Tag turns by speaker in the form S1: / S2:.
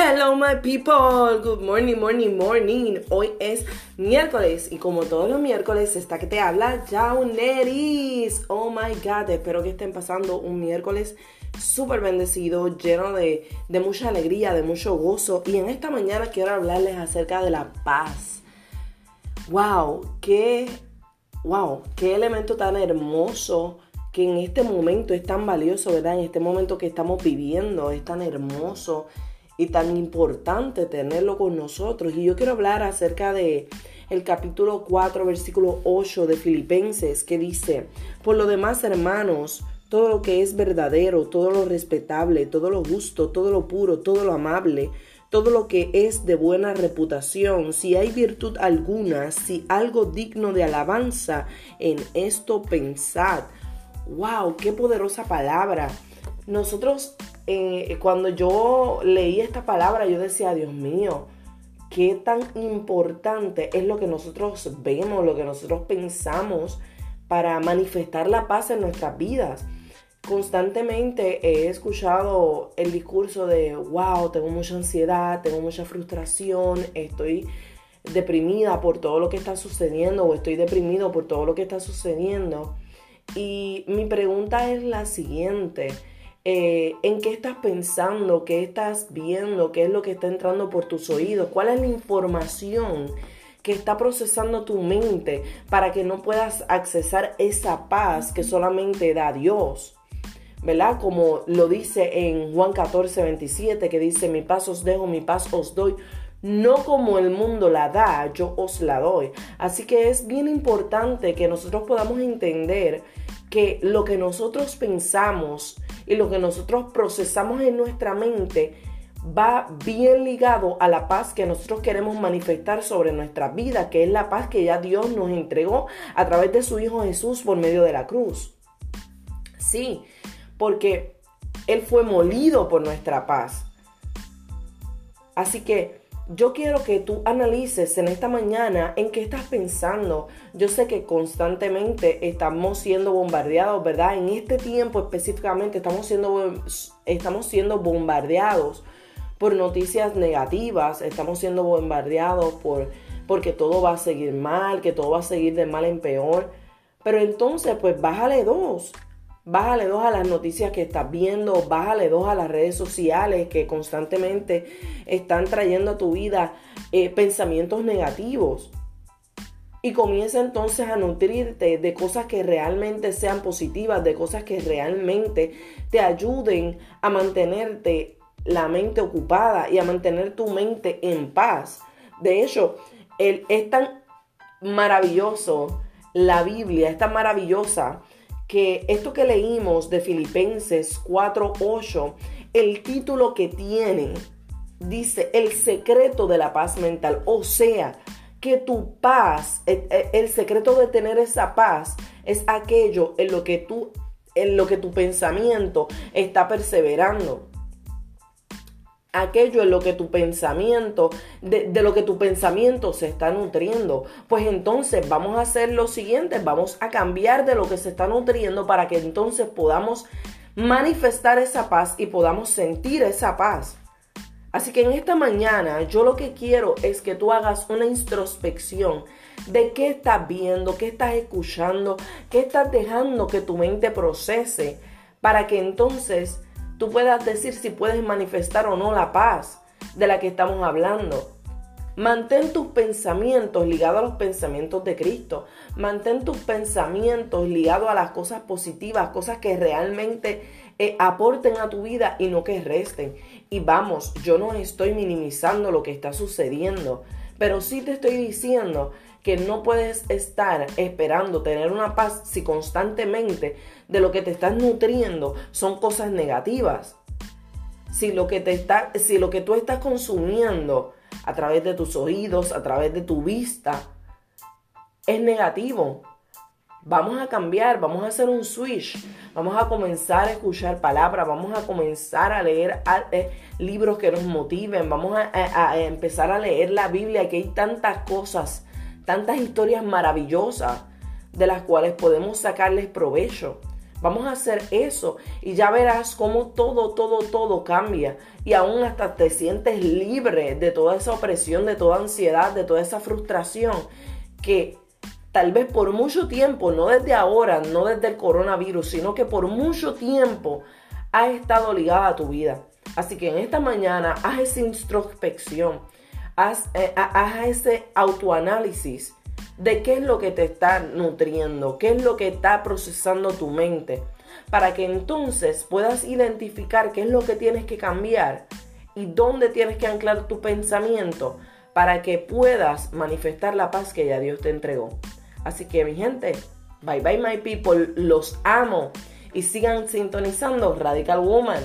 S1: Hello my people, good morning, morning, morning. Hoy es miércoles y como todos los miércoles está que te habla Jauneris. Oh my god, espero que estén pasando un miércoles súper bendecido, lleno de, de mucha alegría, de mucho gozo. Y en esta mañana quiero hablarles acerca de la paz. Wow, qué, wow, qué elemento tan hermoso que en este momento es tan valioso, ¿verdad? En este momento que estamos viviendo es tan hermoso y tan importante tenerlo con nosotros. Y yo quiero hablar acerca de el capítulo 4, versículo 8 de Filipenses, que dice, por lo demás, hermanos, todo lo que es verdadero, todo lo respetable, todo lo justo, todo lo puro, todo lo amable, todo lo que es de buena reputación, si hay virtud alguna, si algo digno de alabanza, en esto pensad. ¡Wow! ¡Qué poderosa palabra! Nosotros eh, cuando yo leí esta palabra, yo decía, Dios mío, qué tan importante es lo que nosotros vemos, lo que nosotros pensamos para manifestar la paz en nuestras vidas. Constantemente he escuchado el discurso de, wow, tengo mucha ansiedad, tengo mucha frustración, estoy deprimida por todo lo que está sucediendo o estoy deprimido por todo lo que está sucediendo. Y mi pregunta es la siguiente. Eh, en qué estás pensando, qué estás viendo, qué es lo que está entrando por tus oídos, cuál es la información que está procesando tu mente para que no puedas accesar esa paz que solamente da Dios. ¿Verdad? Como lo dice en Juan 14, 27, que dice, mi paz os dejo, mi paz os doy. No como el mundo la da, yo os la doy. Así que es bien importante que nosotros podamos entender que lo que nosotros pensamos y lo que nosotros procesamos en nuestra mente va bien ligado a la paz que nosotros queremos manifestar sobre nuestra vida, que es la paz que ya Dios nos entregó a través de su Hijo Jesús por medio de la cruz. Sí, porque Él fue molido por nuestra paz. Así que yo quiero que tú analices en esta mañana en qué estás pensando. Yo sé que constantemente estamos siendo bombardeados, ¿verdad? En este tiempo específicamente estamos siendo, estamos siendo bombardeados por noticias negativas, estamos siendo bombardeados por porque todo va a seguir mal, que todo va a seguir de mal en peor. Pero entonces, pues bájale dos. Bájale dos a las noticias que estás viendo, bájale dos a las redes sociales que constantemente están trayendo a tu vida eh, pensamientos negativos. Y comienza entonces a nutrirte de cosas que realmente sean positivas, de cosas que realmente te ayuden a mantenerte la mente ocupada y a mantener tu mente en paz. De hecho, es tan maravilloso la Biblia, es tan maravillosa que esto que leímos de Filipenses 4:8, el título que tiene dice el secreto de la paz mental, o sea, que tu paz, el, secreto de tener esa paz es aquello en lo que tú en lo que tu pensamiento está perseverando aquello en lo que tu pensamiento, de, lo que tu pensamiento se está nutriendo. Pues entonces vamos a hacer lo siguiente, vamos a cambiar de lo que se está nutriendo para que entonces podamos manifestar esa paz y podamos sentir esa paz. Así que en esta mañana yo lo que quiero es que tú hagas una introspección de qué estás viendo, qué estás escuchando, qué estás dejando que tu mente procese para que entonces tú puedas decir si puedes manifestar o no la paz de la que estamos hablando. Mantén tus pensamientos ligados a los pensamientos de Cristo. Mantén tus pensamientos ligados a las cosas positivas, cosas que realmente eh, aporten a tu vida y no que resten. Y vamos, yo no estoy minimizando lo que está sucediendo, pero sí te estoy diciendo que no puedes estar esperando tener una paz si constantemente de lo que te estás nutriendo son cosas negativas. Si lo que, te está, si lo que tú estás consumiendo a través de tus oídos, a través de tu vista, es negativo. Vamos a cambiar, vamos a hacer un switch, vamos a comenzar a escuchar palabras, vamos a comenzar a leer eh, libros que nos motiven, vamos a, a empezar a leer la Biblia, que hay tantas cosas tantas historias maravillosas de las cuales podemos sacarles provecho. Vamos a hacer eso y ya verás cómo todo, todo, todo cambia. Y aún hasta te sientes libre de toda esa opresión, de toda ansiedad, de toda esa frustración que tal vez por mucho tiempo, no desde ahora, no desde el coronavirus, sino que por mucho tiempo ha estado ligada a tu vida. Así que en esta mañana haz esa introspección, haz, eh, haz ese autoanálisis de qué es lo que te está nutriendo, qué es lo que está procesando tu mente, para que entonces puedas identificar qué es lo que tienes que cambiar y dónde tienes que anclar tu pensamiento para que puedas manifestar la paz que ya Dios te entregó. Así que mi gente, bye bye my people, los amo y sigan sintonizando Radical Woman.